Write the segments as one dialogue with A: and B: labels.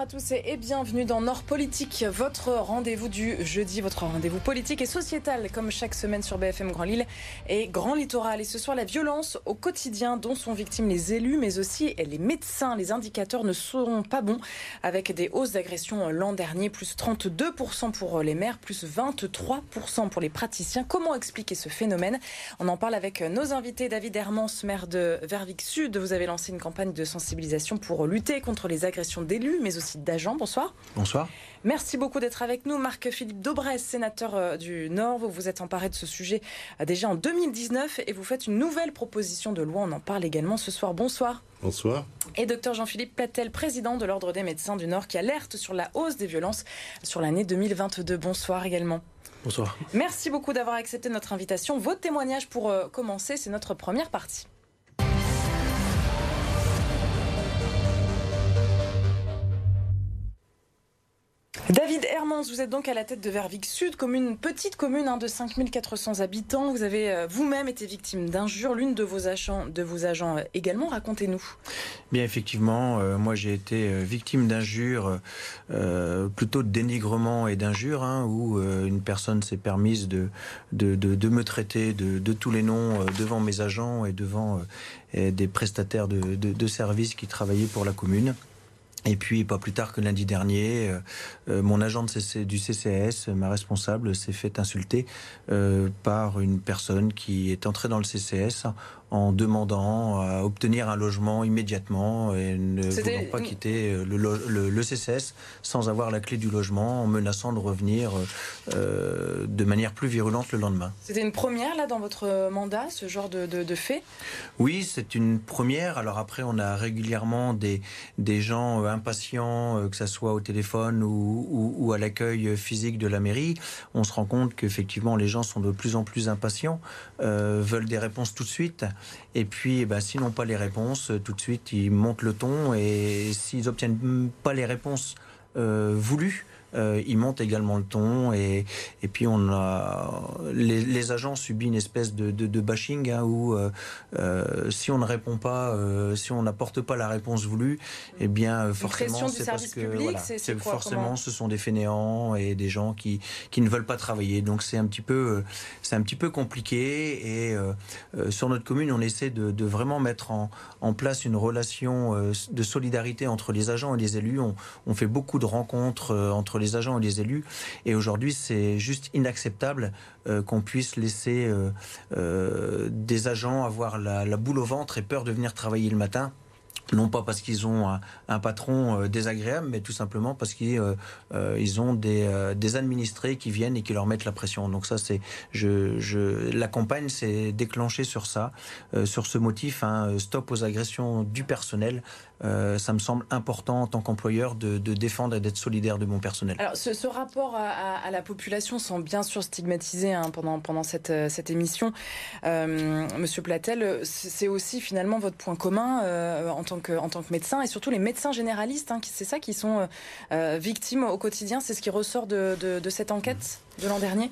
A: À tous et bienvenue dans Nord Politique, votre rendez-vous du jeudi, votre rendez-vous politique et sociétal, comme chaque semaine sur BFM Grand Lille et Grand Littoral. Et ce soir, la violence au quotidien dont sont victimes les élus, mais aussi les médecins. Les indicateurs ne seront pas bons, avec des hausses d'agression l'an dernier, plus 32% pour les maires, plus 23% pour les praticiens. Comment expliquer ce phénomène? On en parle avec nos invités. David Hermans, maire de Vervic Sud, vous avez lancé une campagne de sensibilisation pour lutter contre les agressions d'élus mais aussi d'agents. Bonsoir.
B: Bonsoir.
A: Merci beaucoup d'être avec nous. Marc-Philippe Daubresse, sénateur euh, du Nord, vous vous êtes emparé de ce sujet euh, déjà en 2019 et vous faites une nouvelle proposition de loi. On en parle également ce soir. Bonsoir.
C: Bonsoir.
A: Et docteur Jean-Philippe Platel, président de l'Ordre des médecins du Nord, qui alerte sur la hausse des violences sur l'année 2022. Bonsoir également.
B: Bonsoir.
A: Merci beaucoup d'avoir accepté notre invitation. Votre témoignage pour euh, commencer, c'est notre première partie. David Hermans, vous êtes donc à la tête de Vervic Sud, commune, petite commune hein, de 5400 habitants. Vous avez euh, vous-même été victime d'injures, l'une de vos agents, de vos agents euh, également. Racontez-nous.
B: Bien effectivement, euh, moi j'ai été victime d'injures, plutôt de dénigrement et d'injures, hein, où une personne s'est permise de, de, de, me traiter de, tous les noms devant mes agents et devant des prestataires de services qui travaillaient pour la commune. Et puis, pas plus tard que lundi dernier, euh, euh, mon agent du CCS, ma responsable, s'est fait insulter euh, par une personne qui est entrée dans le CCS en demandant à obtenir un logement immédiatement et ne voulant pas quitter le, le, CCS sans avoir la clé du logement, en menaçant de revenir euh, de manière plus virulente le lendemain.
A: C'était une première là dans votre mandat, ce genre de, de, fait?
B: Oui, c'est une première. Alors après, on a régulièrement des, des gens impatients, euh, que ce soit au téléphone ou, ou, à l'accueil physique de la mairie. On se rend compte qu'effectivement, les gens sont de plus en plus impatients, euh, veulent des réponses tout de suite. Et puis, bah, s'ils n'ont pas les réponses, tout de suite, ils montent le ton. Et s'ils n'obtiennent pas les réponses euh, voulues, euh, ils montent également le ton et, et puis on a les, les agents subissent une espèce de, de, de bashing hein, où euh, euh, si on ne répond pas, euh, si on n'apporte pas la réponse voulue, eh bien forcément c'est parce que
A: voilà,
B: c'est forcément ce sont des fainéants et des gens qui qui ne veulent pas travailler. Donc c'est un petit peu c'est un petit peu compliqué et sur notre commune on essaie de, de vraiment mettre en, en, place une relation de solidarité entre les agents et les élus. On, on fait beaucoup de rencontres entre les agents et les élus. Et aujourd'hui, c'est juste inacceptable euh, qu'on puisse laisser euh, euh, des agents avoir la, boule au ventre et peur de venir travailler le matin non pas parce qu'ils ont un, patron désagréable, mais tout simplement parce qu'ils ont des, administrés qui viennent et qui leur mettent la pression. Donc ça, c'est, je, je, la campagne s'est déclenchée sur ça, sur ce motif, hein, stop aux agressions du personnel. Euh, ça me semble important en tant qu'employeur de, défendre et d'être solidaire de mon personnel.
A: Alors, ce, rapport à, la population sont bien sûr stigmatisés hein, pendant, pendant cette, euh, cette émission. Euh, Monsieur Platel, c'est aussi finalement votre point commun en, tant que, en tant que médecin et surtout les médecins généralistes, hein, c'est ça qui sont victimes au quotidien. C'est ce qui ressort de, de cette enquête de l'an dernier?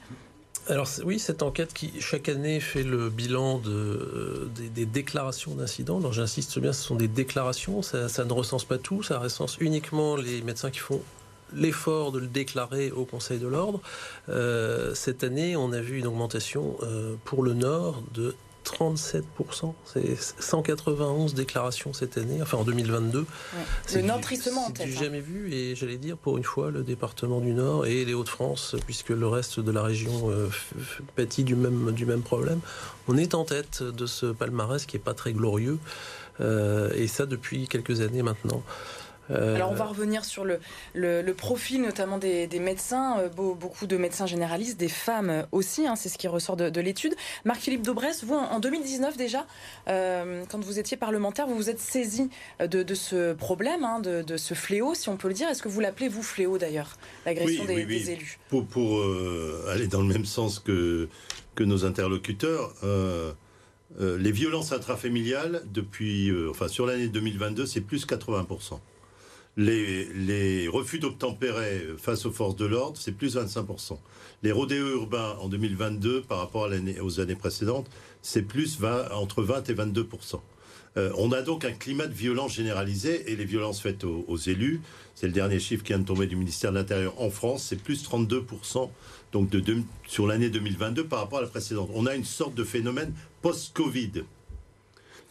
D: Alors oui, cette enquête qui chaque année fait le bilan de, des, déclarations d'incidents. Alors j'insiste bien, ce sont des déclarations, ça, ne recense pas tout, ça recense uniquement les médecins qui font l'effort de le déclarer au Conseil de l'ordre. Euh, cette année, on a vu une augmentation euh, pour le Nord de 37%. C'est 191 déclarations cette année, enfin en 2022.
A: C'est Le Nord tristement en
D: tête. Hein. jamais vu, et j'allais dire pour une fois, le département du Nord et les Hauts-de-France, puisque le reste de la région euh, pâtit du même, du même problème. On est en tête de ce palmarès qui n'est pas très glorieux, euh, et ça depuis quelques années maintenant.
A: Euh, Alors on va revenir sur le, le, profil notamment des, médecins, euh, beaucoup de médecins généralistes, des femmes aussi, hein, c'est ce qui ressort de, l'étude. Marc-Philippe Daubresse, vous en 2019 déjà, euh, quand vous étiez parlementaire, vous vous êtes saisi de, ce problème, hein, de, ce fléau, si on peut le dire. Est-ce que vous l'appelez vous fléau d'ailleurs, l'agression des, élus?
C: Pour, pour aller dans le même sens que, que nos interlocuteurs. les violences intrafamiliales, depuis, enfin, sur l'année 2022, c'est plus 80% les, refus d'obtempérer face aux forces de l'ordre, c'est plus 25%. Les rodéos urbains en 2022 par rapport aux années précédentes, c'est plus 20, entre 20 et 22%. on a donc un climat de violence généralisé et les violences faites aux, élus, c'est le dernier chiffre qui vient de tomber du ministère de l'Intérieur en France, c'est plus 32% donc sur l'année 2022 par rapport à la précédente. On a une sorte de phénomène post-Covid.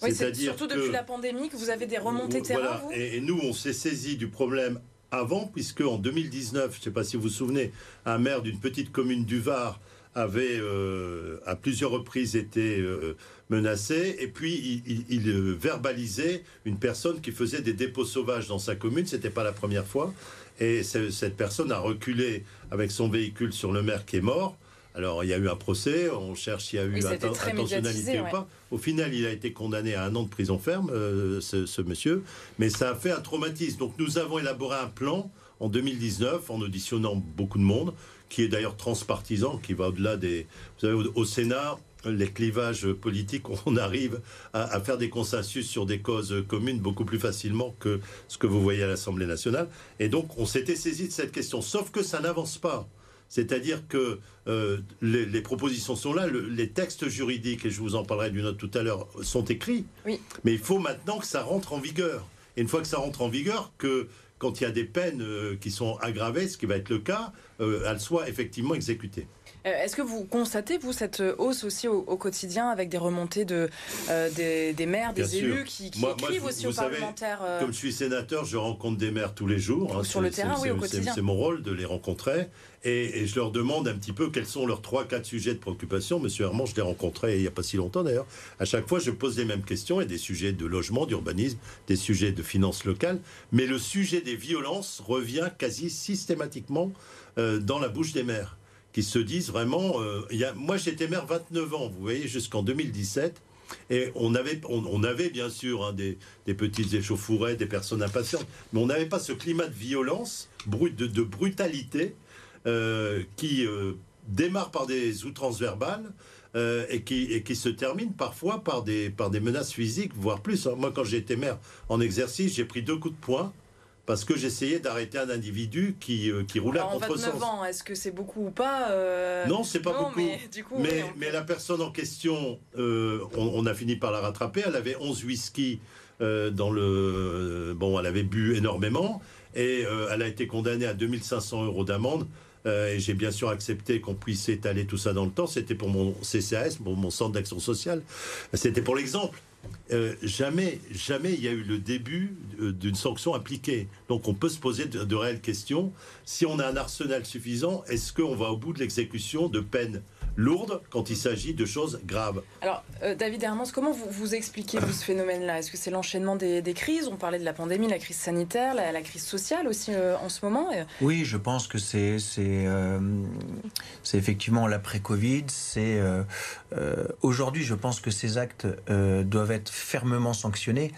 A: Oui, c'est surtout depuis la pandémie que vous avez des remontées terrain.
C: Vous et, nous, on s'est saisi du problème avant, puisque en 2019, je ne sais pas si vous vous souvenez, un maire d'une petite commune du Var avait euh, à plusieurs reprises été euh, menacé, et puis il, euh, verbalisait une personne qui faisait des dépôts sauvages dans sa commune, c'était pas la première fois, et cette personne a reculé avec son véhicule sur le maire qui est mort, alors, il y a eu un procès, on cherche s'il y a eu intentionnalité ou pas. Au final, il a été condamné à un an de prison ferme, euh, ce, monsieur, mais ça a fait un traumatisme. Donc, nous avons élaboré un plan en 2019 en auditionnant beaucoup de monde, qui est d'ailleurs transpartisan, qui va au-delà des. Vous savez, au, Sénat, les clivages politiques, on arrive à, à, faire des consensus sur des causes communes beaucoup plus facilement que ce que vous voyez à l'Assemblée nationale. Et donc, on s'était saisi de cette question. Sauf que ça n'avance pas. C'est-à-dire que euh, les, propositions sont là, les textes juridiques, et je vous en parlerai d'une autre tout à l'heure, sont écrits. Mais il faut maintenant que ça rentre en vigueur. Et une fois que ça rentre en vigueur, que quand il y a des peines euh, qui sont aggravées, ce qui va être le cas, euh, elles soient effectivement exécutées.
A: Euh, est-ce que vous constatez, vous, cette hausse aussi au, quotidien avec des remontées de, euh, des, maires, des élus qui, écrivent aussi aux parlementaires
C: euh, Comme je suis sénateur, je rencontre des maires tous les jours.
A: Hein, sur le terrain, oui, au quotidien.
C: C'est mon rôle de les rencontrer. Et, je leur demande un petit peu quels sont leurs trois, quatre sujets de préoccupation. Monsieur Herman, je l'ai rencontré il n'y a pas si longtemps d'ailleurs. À chaque fois, je pose les mêmes questions et des sujets de logement, d'urbanisme, des sujets de finances locales. Mais le sujet des violences revient quasi systématiquement dans la bouche des maires qui se disent vraiment. Euh, moi, j'étais maire 29 ans, vous voyez, jusqu'en 2017. Et on avait, on, avait bien sûr hein, des, petites échauffourées, des personnes impatientes, mais on n'avait pas ce climat de violence, de, de brutalité, euh, qui euh, démarre par des outrances verbales et, qui, et qui se termine parfois par des, par des menaces physiques, voire plus. Hein. Moi, quand j'étais maire en exercice, j'ai pris deux coups de poing parce que j'essayais d'arrêter un individu qui, euh, qui roulait à contresens.
A: ans, est-ce que c'est beaucoup ou pas euh...
C: Non, c'est pas beaucoup. Mais, du coup, mais, mais, la personne en question, euh, on, a fini par la rattraper. Elle avait 11 whisky euh, dans le. Bon, elle avait bu énormément et elle a été condamnée à 2500 euros d'amende. et j'ai bien sûr accepté qu'on puisse étaler tout ça dans le temps. C'était pour mon CCAS, pour mon centre d'action sociale. C'était pour l'exemple. Euh, jamais, jamais il y a eu le début euh, d'une sanction appliquée. Donc on peut se poser de, réelles questions. Si on a un arsenal suffisant, est-ce qu'on va au bout de l'exécution de peines lourdes quand il s'agit de choses graves.
A: Alors, euh, David Hermans, comment vous, vous expliquez ce phénomène-là? Est-ce que c'est l'enchaînement des, crises? On parlait de la pandémie, la crise sanitaire, la, crise sociale aussi en ce moment
B: Oui, je pense que c'est c'est effectivement l'après-Covid. C'est aujourd'hui, je pense que ces actes doivent être fermement sanctionné.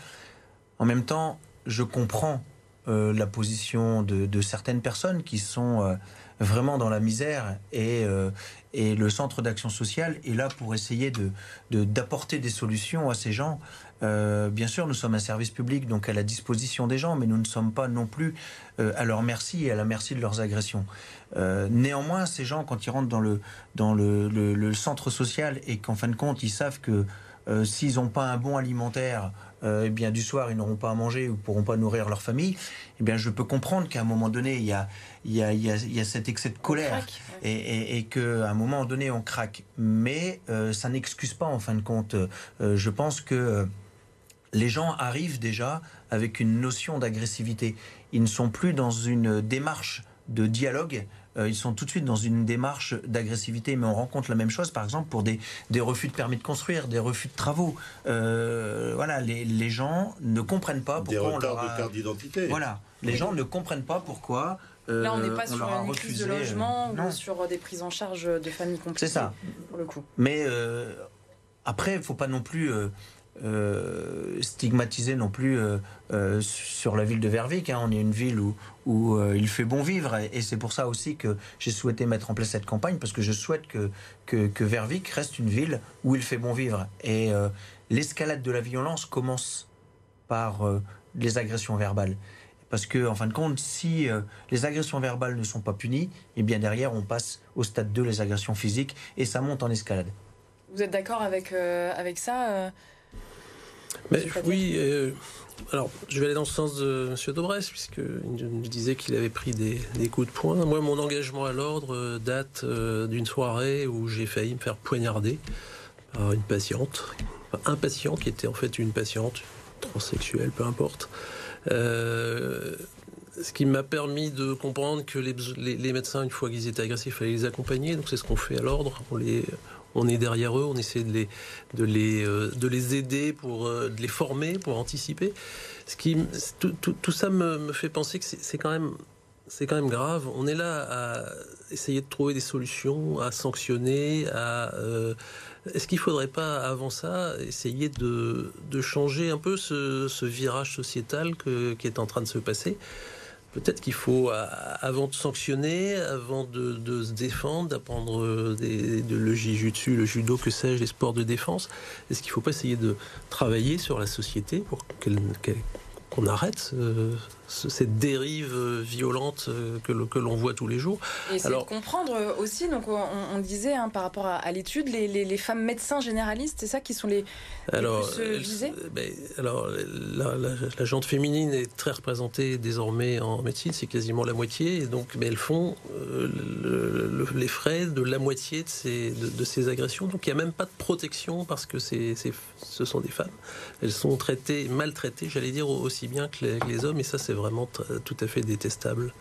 B: En même temps, je comprends euh, la position de, certaines personnes qui sont euh, vraiment dans la misère et, euh, et le centre d'action sociale est là pour essayer de d'apporter des solutions à ces gens. bien sûr, nous sommes un service public, donc à la disposition des gens, mais nous ne sommes pas non plus à leur merci et à la merci de leurs agressions. néanmoins, ces gens, quand ils rentrent dans le, dans le, centre social et qu'en fin de compte, ils savent que s'ils n'ont pas un bon alimentaire, euh, eh bien du soir ils n'auront pas à manger ou pourront pas nourrir leur famille. Eh bien je peux comprendre qu'à un moment donné il y a, il y a, il y a, cet excès de colère et, et, et qu'à un moment donné on craque. Mais euh, ça n'excuse pas en fin de compte. je pense que les gens arrivent déjà avec une notion d'agressivité. Ils ne sont plus dans une démarche de dialogue euh, ils sont tout de suite dans une démarche d'agressivité. Mais on rencontre la même chose, par exemple, pour des, des refus de permis de construire, des refus de travaux. Euh, voilà, les, les, gens ne comprennent pas pourquoi.
C: Des retards de carte d'identité.
B: Voilà, les gens ne comprennent pas pourquoi.
A: Euh, Là, on n'est pas sur une crise de logement ou sur des prises en charge de familles compliquées.
B: C'est ça.
A: Pour le coup.
B: Mais après, il ne faut pas non plus euh, stigmatiser non plus euh, euh, sur la ville de Vervic. Hein. On est une ville où, où il fait bon vivre et, c'est pour ça aussi que j'ai souhaité mettre en place cette campagne parce que je souhaite que, que, que Vervic reste une ville où il fait bon vivre. Et l'escalade de la violence commence par les agressions verbales. Parce que, en fin de compte, si les agressions verbales ne sont pas punies, et eh bien derrière, on passe au stade 2, les agressions physiques, et ça monte en escalade.
A: Vous êtes d'accord avec, avec ça
D: Mais, oui, euh, alors je vais aller dans le sens de M. Dobrès, puisqu'il me disait qu'il avait pris des, coups de poing. Moi, mon engagement à l'ordre euh, date euh, d'une soirée où j'ai failli me faire poignarder par une patiente, un patient qui était en fait une patiente transsexuelle, peu importe. ce qui m'a permis de comprendre que les, les médecins, une fois qu'ils étaient agressifs, il fallait les accompagner. Donc c'est ce qu'on fait à l'ordre. On les, on est derrière eux, on essaie de les, de les, euh, de les aider, pour, euh, de les former, pour anticiper. Ce qui, tout, ça me, fait penser que c'est quand même c'est quand même grave. On est là à essayer de trouver des solutions, à sanctionner, à. Euh, est-ce qu'il ne faudrait pas, avant ça, essayer de, changer un peu ce, virage sociétal qui est en train de se passer? Peut-être qu'il faut, avant de sanctionner, avant de, se défendre, d'apprendre de le jujutsu, le judo, que sais-je, les sports de défense, est-ce qu'il ne faut pas essayer de travailler sur la société pour qu'on arrête cette dérive euh, violente euh, que, que l'on voit tous les jours.
A: Et Alors, de comprendre euh, aussi, donc on, disait hein, par rapport à, l'étude, les, les, femmes médecins généralistes, c'est ça qui sont les, alors, plus visées
D: ben, Alors, la, la, gente féminine est très représentée désormais en médecine, c'est quasiment la moitié, et donc ben, elles font les frais de la moitié de ces, de, ces agressions. Donc il n'y a même pas de protection parce que c'est, ce sont des femmes. Elles sont traitées, maltraitées, j'allais dire, aussi bien que les, que les hommes, et ça c'est vraiment tout à fait détestable.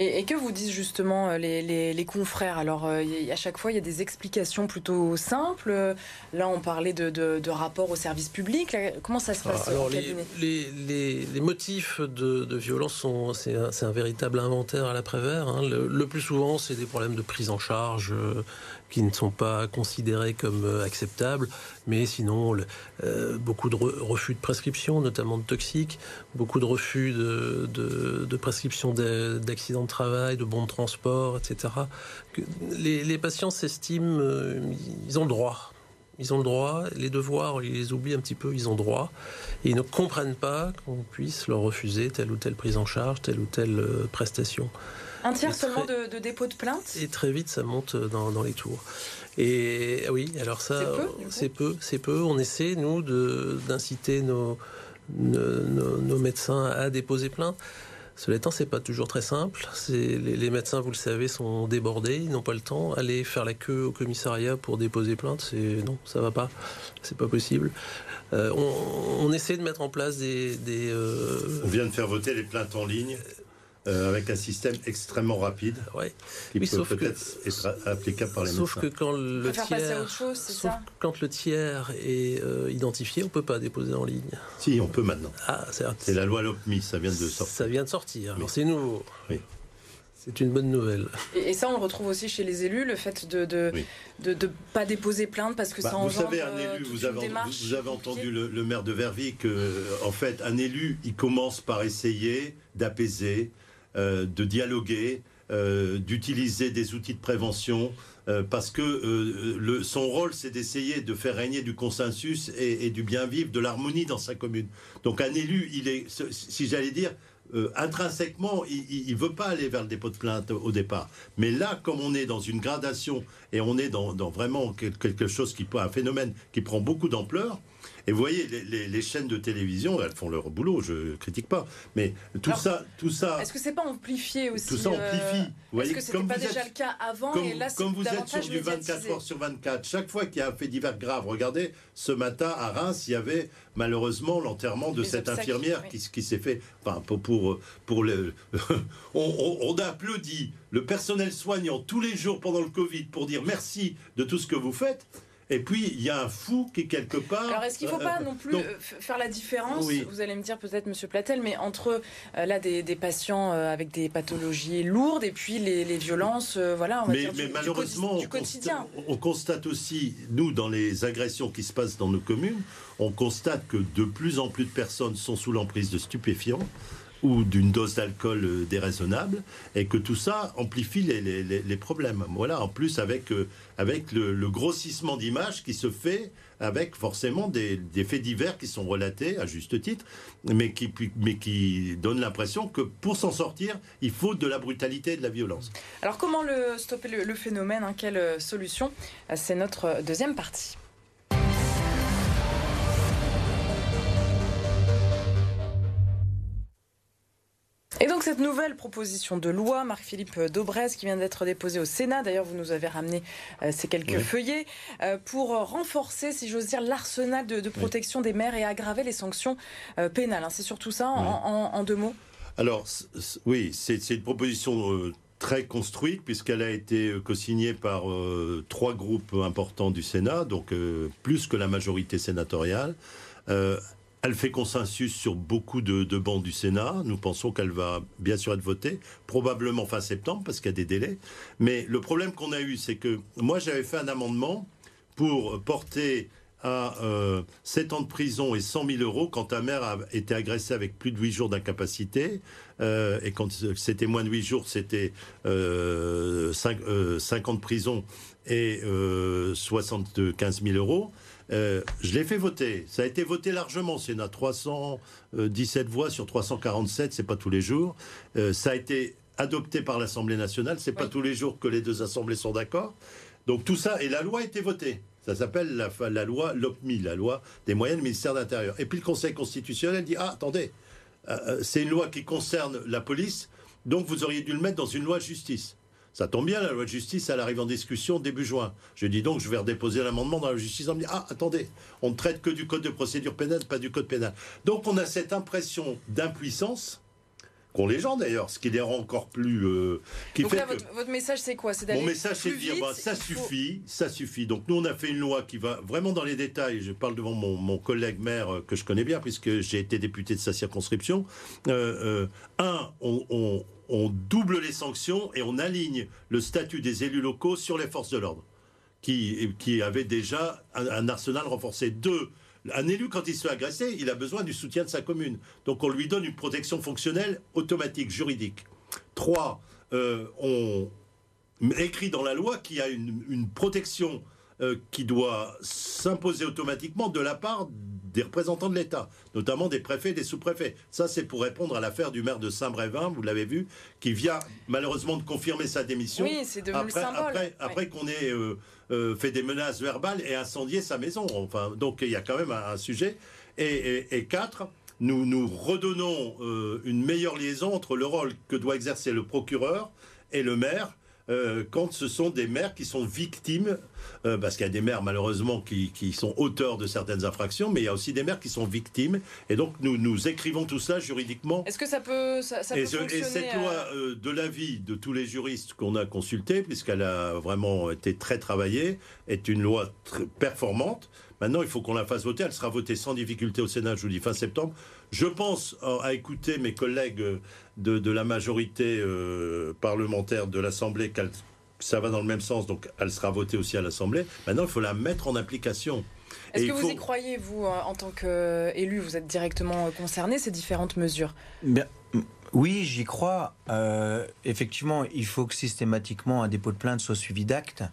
A: Et, que vous disent justement euh, les, confrères? Alors, euh, à chaque fois, il y a des explications plutôt simples. Là, on parlait de, de, rapport au service public. comment ça se passe
D: ah, Alors, les, motifs de, violence sont, c'est un, véritable inventaire à l'après-vert. Hein. Le, plus souvent, c'est des problèmes de prise en charge. Euh, qui ne sont pas considérés comme euh, acceptables, mais sinon euh, beaucoup de refus de prescription, notamment de toxiques, beaucoup de refus de, prescription d'accidents de travail, de bons de transport, etc. Les, patients s'estiment, euh, ils ont le droit. Ils ont le droit, les devoirs, ils les oublient un petit peu, ils ont droit. Et ils ne comprennent pas qu'on puisse leur refuser telle ou telle prise en charge, telle ou telle prestation.
A: Un tiers seulement de, de dépôts de plainte
D: Et très vite, ça monte dans, les tours. Et oui, alors ça, c'est peu, c'est peu. On essaie, nous, d'inciter nos, nos, médecins à déposer plainte. Cela étant, c'est pas toujours très simple. Les, les, médecins, vous le savez, sont débordés, ils n'ont pas le temps. Aller faire la queue au commissariat pour déposer plainte, c'est non, ça va pas, c'est pas possible. Euh, on, essaie de mettre en place des. des
C: euh, On vient de faire voter les plaintes en ligne. Euh, avec un système extrêmement rapide
D: ouais.
C: qui peut peut-être être applicable par les
D: sauf que quand le tiers, sauf quand le tiers est euh, identifié, on peut pas déposer en ligne.
C: Si, on peut maintenant.
D: Ah,
C: c'est la loi LOPMI, ça vient de sortir.
D: Ça vient de sortir. c'est nouveau. Oui. C'est une bonne nouvelle.
A: Et, ça, on le retrouve aussi chez les élus, le fait de ne de, de, pas déposer plainte parce que bah, ça engendre...
C: Vous savez, un élu, vous avez, vous avez entendu le, le, maire de Verviers que, en fait, un élu, il commence par essayer d'apaiser, euh, de dialoguer, euh, d'utiliser des outils de prévention, euh, parce que son rôle, c'est d'essayer de faire régner du consensus et, du bien vivre, de l'harmonie dans sa commune. Donc un élu, il est, si j'allais dire, intrinsèquement, il ne veut pas aller vers le dépôt de plainte au départ. Mais là, comme on est dans une gradation et on est dans, dans vraiment quelque chose qui, un phénomène qui prend beaucoup d'ampleur, et vous voyez, les, chaînes de télévision, elles font leur boulot, je critique pas. Mais tout ça, tout ça.
A: Est-ce que c'est pas amplifié aussi
C: Tout ça amplifie.
A: Euh, est-ce que c'était pas déjà le cas avant
C: comme, et là, Comme vous êtes sur du 24 heures sur 24, chaque fois qu'il y a un fait divers grave, regardez, ce matin à Reims, il y avait malheureusement l'enterrement de cette infirmière qui, qui s'est fait. Enfin, pour, pour, pour le. on, on a applaudi le personnel soignant tous les jours pendant le Covid pour dire merci de tout ce que vous faites. Et puis, il y a un fou qui, quelque part.
A: Alors, est-ce qu'il ne faut pas euh, non plus euh, faire la différence Vous allez me dire peut-être, Monsieur Platel, mais entre euh, là des, patients avec des pathologies lourdes et puis les, violences, voilà, on va dire, du, malheureusement, du, quotidien.
C: on constate aussi, nous, dans les agressions qui se passent dans nos communes, on constate que de plus en plus de personnes sont sous l'emprise de stupéfiants ou d'une dose d'alcool euh, déraisonnable, et que tout ça amplifie les, problèmes. Voilà, en plus avec, euh, avec le, grossissement d'images qui se fait avec forcément des, faits divers qui sont relatés à juste titre, mais qui, mais qui donnent l'impression que pour s'en sortir, il faut de la brutalité et de la violence.
A: Alors comment stopper le, phénomène hein, Quelle euh, solution? C'est notre deuxième partie. Cette nouvelle proposition de loi, Marc-Philippe Daubresse, qui vient d'être déposée au Sénat, d'ailleurs vous nous avez ramené euh, ces quelques feuillets, euh, pour renforcer, si j'ose dire, l'arsenal de, protection des maires et aggraver les sanctions euh, pénales. Hein. C'est surtout ça en, deux mots?
C: Alors oui, c'est une proposition très construite puisqu'elle a été co-signée par trois groupes importants du Sénat, donc plus que la majorité sénatoriale. Elle fait consensus sur beaucoup de, bancs du Sénat. Nous pensons qu'elle va bien sûr être votée, probablement fin septembre, parce qu'il y a des délais. Mais le problème qu'on a eu, c'est que moi, j'avais fait un amendement pour porter à 7 euh, ans de prison et 100 000 euros quand ta mère a été agressée avec plus de 8 jours d'incapacité. Euh, et quand c'était moins de 8 jours, c'était 5, euh, ans de prison et 75 000 euros. Euh, je l'ai fait voter. Ça a été voté largement Sénat. 317 voix sur 347, c'est pas tous les jours. Euh, ça a été adopté par l'Assemblée nationale. C'est pas tous les jours que les deux assemblées sont d'accord. Donc tout ça, et la loi a été votée. Ça s'appelle la, la, loi LOPMI, la loi des moyens du ministère de l'Intérieur. Et puis le Conseil constitutionnel dit Ah, attendez, euh, c'est une loi qui concerne la police, donc vous auriez dû le mettre dans une loi justice. Ça tombe bien, la loi de justice, elle arrive en discussion début juin. Je dis donc, je vais redéposer l'amendement dans la justice. On me dit, ah, attendez, on ne traite que du code de procédure pénale, pas du code pénal. Donc on a cette impression d'impuissance qu'ont les gens d'ailleurs, ce qui les rend encore plus. Euh,
A: qui Donc là, votre, message, c'est quoi?
C: Mon message, c'est de dire bah, ça suffit, ça suffit. Donc nous, on a fait une loi qui va vraiment dans les détails. Je parle devant mon, collègue maire euh, que je connais bien, puisque j'ai été député de sa circonscription. Euh, un, on on double les sanctions et on aligne le statut des élus locaux sur les forces de l'ordre, qui, qui avaient déjà un, arsenal renforcé. Deux, un élu, quand il se fait agresser, il a besoin du soutien de sa commune. Donc on lui donne une protection fonctionnelle automatique, juridique. Trois, euh, on écrit dans la loi qu'il y a une, protection euh, qui doit s'imposer automatiquement de la part des représentants de l'État, notamment des préfets et des sous-préfets. Ça, c'est pour répondre à l'affaire du maire de Saint-Brévin, vous l'avez vu, qui vient malheureusement de confirmer sa démission.
A: Oui, c'est devenu après, le symbole.
C: Après, qu'on ait euh, euh, fait des menaces verbales et incendié sa maison. Enfin, donc il y a quand même un, sujet. Et, quatre, nous, nous redonnons euh, une meilleure liaison entre le rôle que doit exercer le procureur et le maire euh, quand ce sont des maires qui sont victimes, euh, parce qu'il y a des maires malheureusement qui, sont auteurs de certaines infractions, mais il y a aussi des maires qui sont victimes. Et donc nous, nous écrivons tout ça juridiquement.
A: Est-ce que ça peut, ça, et,
C: et, cette loi, euh, de l'avis de tous les juristes qu'on a consultés, puisqu'elle a vraiment été très travaillée, est une loi très performante. Maintenant, il faut qu'on la fasse voter. Elle sera votée sans difficulté au Sénat, je vous dis, fin septembre. Je pense à écouter mes collègues de, la majorité euh, parlementaire de l'Assemblée ça va dans le même sens, donc elle sera votée aussi à l'Assemblée. Maintenant, il faut la mettre en application.
A: Est-ce que vous y croyez, vous, euh, en tant qu'élu, vous êtes directement euh, concerné, ces différentes mesures?
B: Bien, Oui, j'y crois. effectivement, il faut que systématiquement un dépôt de plainte soit suivi d'actes.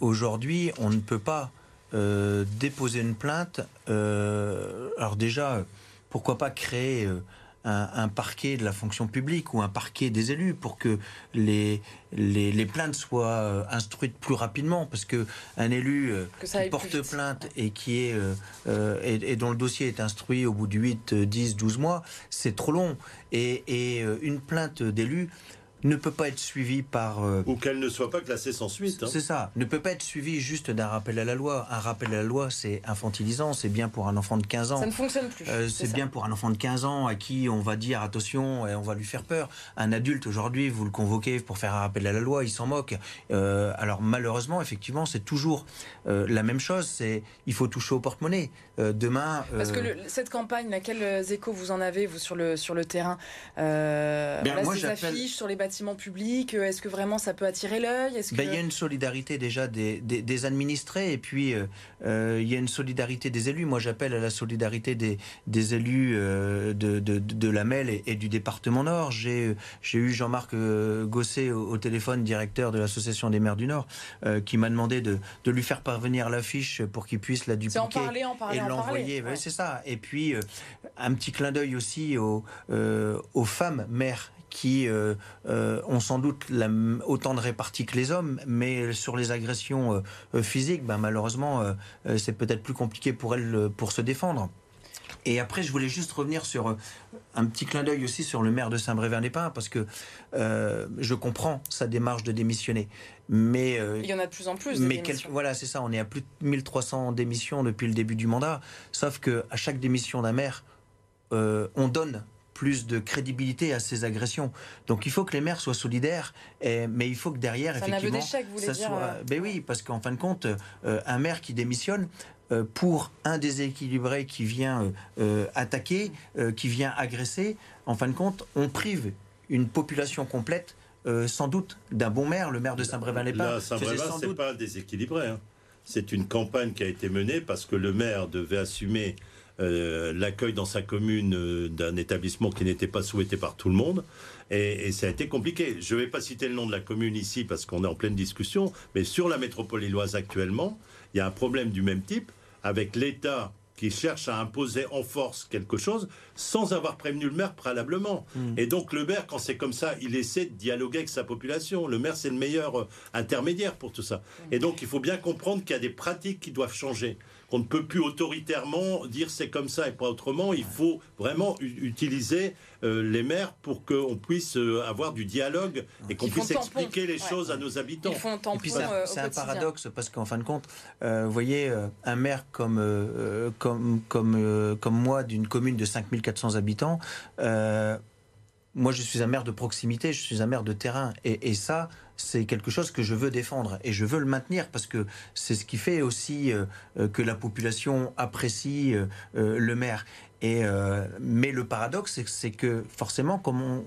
B: Aujourd'hui, on ne peut pas déposer une plainte. alors déjà, pourquoi pas créer un, parquet de la fonction publique ou un parquet des élus pour que les, les, plaintes soient euh, instruites plus rapidement. Parce que un élu euh, qui porte plainte et qui est euh, et, dont le dossier est instruit au bout de 8, 10, 12 mois, c'est trop long. Et, et une plainte d'élu ne peut pas être suivi par...
C: Euh, Ou qu'elle ne soit pas classée sans suite.
B: Hein. C'est ça, ne peut pas être suivi juste d'un rappel à la loi. Un rappel à la loi, c'est infantilisant, c'est bien pour un enfant de 15 ans.
A: Ça ne fonctionne plus.
B: Euh, c'est bien pour un enfant de 15 ans à qui on va dire attention et on va lui faire peur. Un adulte, aujourd'hui, vous le convoquez pour faire un rappel à la loi, il s'en moque. Euh, alors malheureusement, effectivement, c'est toujours la même chose, c'est il faut toucher au porte-monnaie. demain...
A: Parce que cette campagne, quels échos vous en avez, vous, sur le, sur le terrain Bien, moi, ces affiches sur les bâtiments publics euh, Est-ce que vraiment ça peut attirer l'œil?
B: Ben, Il y a une solidarité déjà des, des, administrés et puis euh, euh, il y a une solidarité des élus. Moi j'appelle à la solidarité des, des élus de, de, de, la MEL et, du département Nord. J'ai eu Jean-Marc Gosset au, téléphone, directeur de l'Association des maires du Nord, qui m'a demandé de, de, lui faire parvenir l'affiche pour qu'il puisse la dupliquer
A: en parler, en parler,
B: et l'envoyer. C'est ça. Et puis un petit clin d'œil aussi aux, aux femmes mères qui euh, euh, ont sans doute autant de répartie que les hommes, mais sur les agressions euh, physiques, ben, malheureusement, c'est peut-être plus compliqué pour elles pour se défendre. Et après, je voulais juste revenir sur un petit clin d'œil aussi sur le maire de Saint-Brévin-les-Pins, parce que euh, je comprends sa démarche de démissionner. Mais,
A: euh, Il y en a de plus en plus.
B: Mais voilà, c'est ça, on est à plus de 1300 démissions depuis le début du mandat. Sauf qu'à chaque démission d'un maire, on donne plus de crédibilité à ces agressions. Donc il faut que les maires soient solidaires, mais il faut que derrière, effectivement,
A: ça soit.
B: Ben oui, parce qu'en fin de compte, un maire qui démissionne, euh, pour un déséquilibré qui vient euh, euh, attaquer, qui vient agresser, en fin de compte, on prive une population complète, sans doute, d'un bon maire, le maire de Saint-Brévin-les-Pins.
C: Saint-Brévin, c'est pas déséquilibré. Hein. C'est une campagne qui a été menée parce que le maire devait assumer l'accueil dans sa commune d'un établissement qui n'était pas souhaité par tout le monde. Et, et ça a été compliqué. Je ne vais pas citer le nom de la commune ici parce qu'on est en pleine discussion, mais sur la métropole illoise actuellement, il y a un problème du même type avec l'État qui cherche à imposer en force quelque chose sans avoir prévenu le maire préalablement. Hmm. Et donc le maire, quand c'est comme ça, il essaie de dialoguer avec sa population. Le maire, c'est le meilleur euh, intermédiaire pour tout ça. Hmm. Et donc il faut bien comprendre qu'il y a des pratiques qui doivent changer qu'on ne peut plus autoritairement dire c'est comme ça et pas autrement. Il faut vraiment utiliser euh, les maires pour qu'on puisse euh, avoir du dialogue et qu'on puisse expliquer les choses à nos habitants.
A: Euh,
B: c'est un paradoxe parce qu'en fin de compte, vous voyez, un maire comme, comme, comme, comme moi d'une commune de 5400 habitants, moi je suis un maire de proximité, je suis un maire de terrain. et, ça, c'est quelque chose que je veux défendre et je veux le maintenir parce que c'est ce qui fait aussi euh, euh, que la population apprécie euh, le maire. Et, mais le paradoxe, c'est que forcément, comme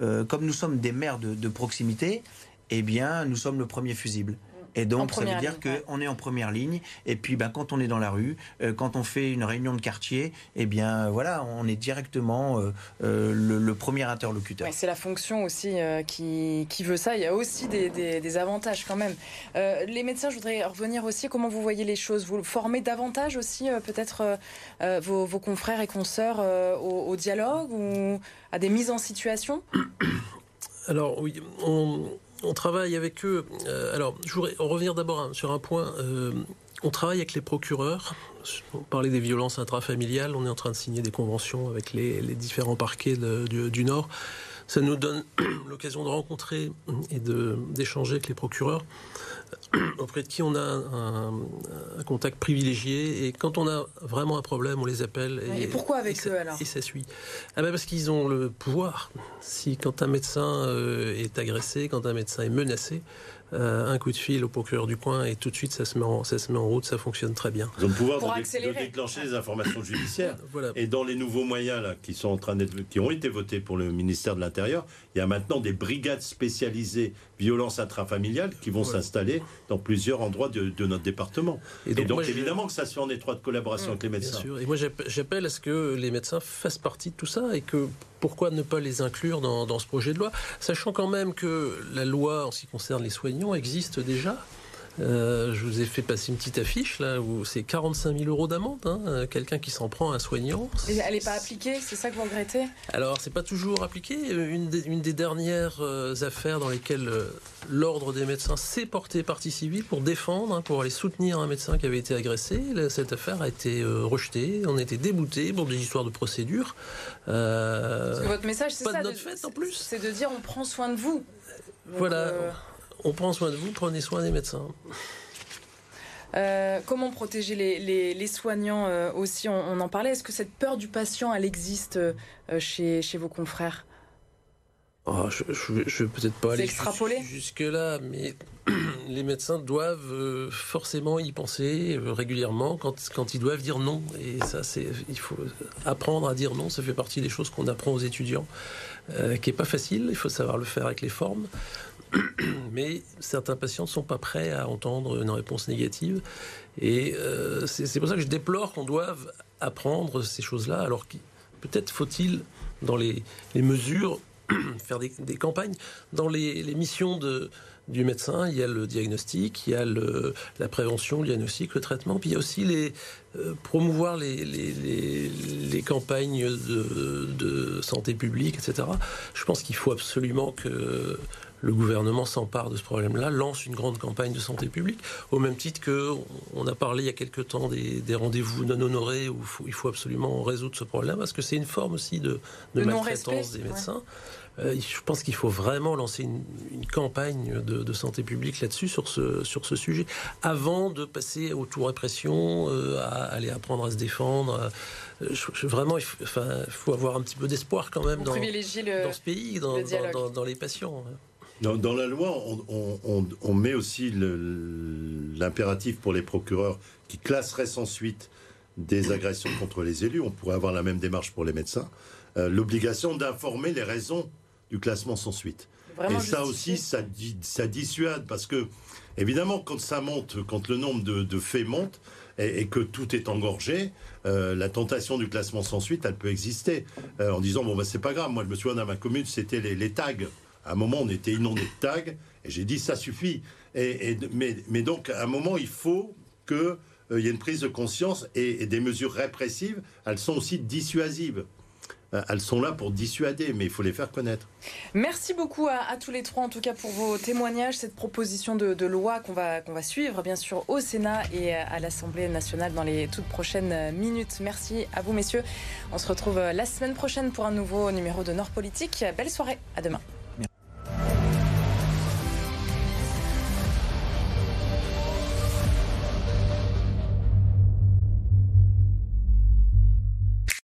B: nous sommes des maires de, de proximité, eh bien, nous sommes le premier fusible. Et donc, ça veut dire qu'on est en première ligne. Et puis, ben, quand on est dans la rue, euh, quand on fait une réunion de quartier, eh bien, voilà, on est directement euh, euh, le, premier interlocuteur.
A: c'est la fonction aussi qui, qui, veut ça. Il y a aussi des, des, avantages quand même. les médecins, je voudrais revenir aussi. Comment vous voyez les choses? Vous formez davantage aussi, peut-être, vos, vos, confrères et consoeurs au, au dialogue ou à des mises en situation?
D: Alors oui, on, on travaille avec eux. Euh, alors, je voudrais revenir d'abord sur un point. Euh, on travaille avec les procureurs. On parlait des violences intrafamiliales. On est en train de signer des conventions avec les, différents parquets du, Nord. Ça nous donne l'occasion de rencontrer et d'échanger avec les procureurs auprès de qui on a un, contact privilégié. Et quand on a vraiment un problème, on les appelle.
A: Et, pourquoi avec eux alors
D: Et ça suit. Ah ben parce qu'ils ont le pouvoir. Si quand un médecin euh, est agressé, quand un médecin est menacé, un coup de fil au procureur du coin et tout de suite ça se met en, ça se met en route, ça fonctionne très bien.
C: Ils ont le pouvoir de, déclencher les informations judiciaires. Et dans les nouveaux moyens là, qui, sont en train qui ont été votés pour le ministère de l'Intérieur, il y a maintenant des brigades spécialisées violences intrafamiliales qui vont s'installer dans plusieurs endroits de, notre département. Et donc, évidemment que ça se fait en étroite collaboration avec les médecins.
D: Et moi j'appelle à ce que les médecins fassent partie de tout ça et que pourquoi ne pas les inclure dans, dans ce projet de loi, sachant quand même que la loi en ce qui concerne les soignants existe déjà. Euh, je vous ai fait passer une petite affiche là où c'est 45 000 euros d'amende. Hein, euh, quelqu'un qui s'en prend à un soignant.
A: elle n'est pas appliquée, c'est ça que vous regrettez?
D: Alors, c'est pas toujours appliqué. Une des, une des dernières euh, affaires dans lesquelles l'ordre des médecins s'est porté partie civile pour défendre, hein, pour aller soutenir un médecin qui avait été agressé. Cette affaire a été rejetée. On a été débouté pour des histoires de procédure.
A: Parce que votre message, c'est
D: ça. de notre fête en plus.
A: C'est de dire on prend soin de vous.
D: voilà on prend soin de vous, prenez soin des médecins.
A: Euh, comment protéger les, soignants euh, aussi on, en parlait. Est-ce que cette peur du patient, elle existe euh, chez, chez vos confrères?
D: Oh, Je ne vais peut-être pas aller jusque-là, mais les médecins doivent forcément y penser régulièrement quand, quand ils doivent dire non. Et ça, c'est il faut apprendre à dire non. Ça fait partie des choses qu'on apprend aux étudiants, qui n'est pas facile. Il faut savoir le faire avec les formes. mais certains patients ne sont pas prêts à entendre une réponse négative. Et euh, c'est pour ça que je déplore qu'on doive apprendre ces choses-là, alors que peut-être faut-il, dans les, mesures, faire des, campagnes. Dans les, missions de, du médecin, il y a le diagnostic, il y a la prévention, le diagnostic, le traitement, puis il y a aussi les, euh, promouvoir les, les, campagnes de, de, santé publique, etc. Je pense qu'il faut absolument que le gouvernement s'empare de ce problème-là, lance une grande campagne de santé publique, au même titre que on a parlé il y a quelque temps des, rendez-vous non honorés où il faut absolument résoudre ce problème, parce que c'est une forme aussi de, maltraitance des médecins. Euh, je pense qu'il faut vraiment lancer une, campagne de, santé publique là-dessus, sur ce, sur ce sujet, avant de passer au tout répression, euh, à aller apprendre à se défendre. Euh, vraiment, il faut, avoir un petit peu d'espoir quand même dans, ce pays, dans, dans, les patients.
C: Dans, la loi, on, met aussi l'impératif pour les procureurs qui classeraient sans suite des agressions contre les élus. On pourrait avoir la même démarche pour les médecins. L'obligation d'informer les raisons du classement sans suite. et ça aussi, ça, ça, dissuade parce que, évidemment, quand ça monte, quand le nombre de, faits monte et, que tout est engorgé, euh, la tentation du classement sans suite, elle peut exister. Euh, en disant, bon, bah, c'est pas grave. Moi, je me souviens dans ma commune, c'était les, tags. À un moment, on était inondé de tags et j'ai dit, ça suffit. Et, mais, donc, à un moment, il faut qu'il euh, y ait une prise de conscience et des mesures répressives, elles sont aussi dissuasives. Euh, elles sont là pour dissuader, mais il faut les faire connaître.
A: Merci beaucoup à, tous les trois, en tout cas pour vos témoignages, cette proposition de, loi qu'on va, qu'on va suivre, bien sûr, au Sénat et à l'Assemblée nationale dans les toutes prochaines minutes. Merci à vous, messieurs. On se retrouve la semaine prochaine pour un nouveau numéro de Nord Politique. Belle soirée, à demain.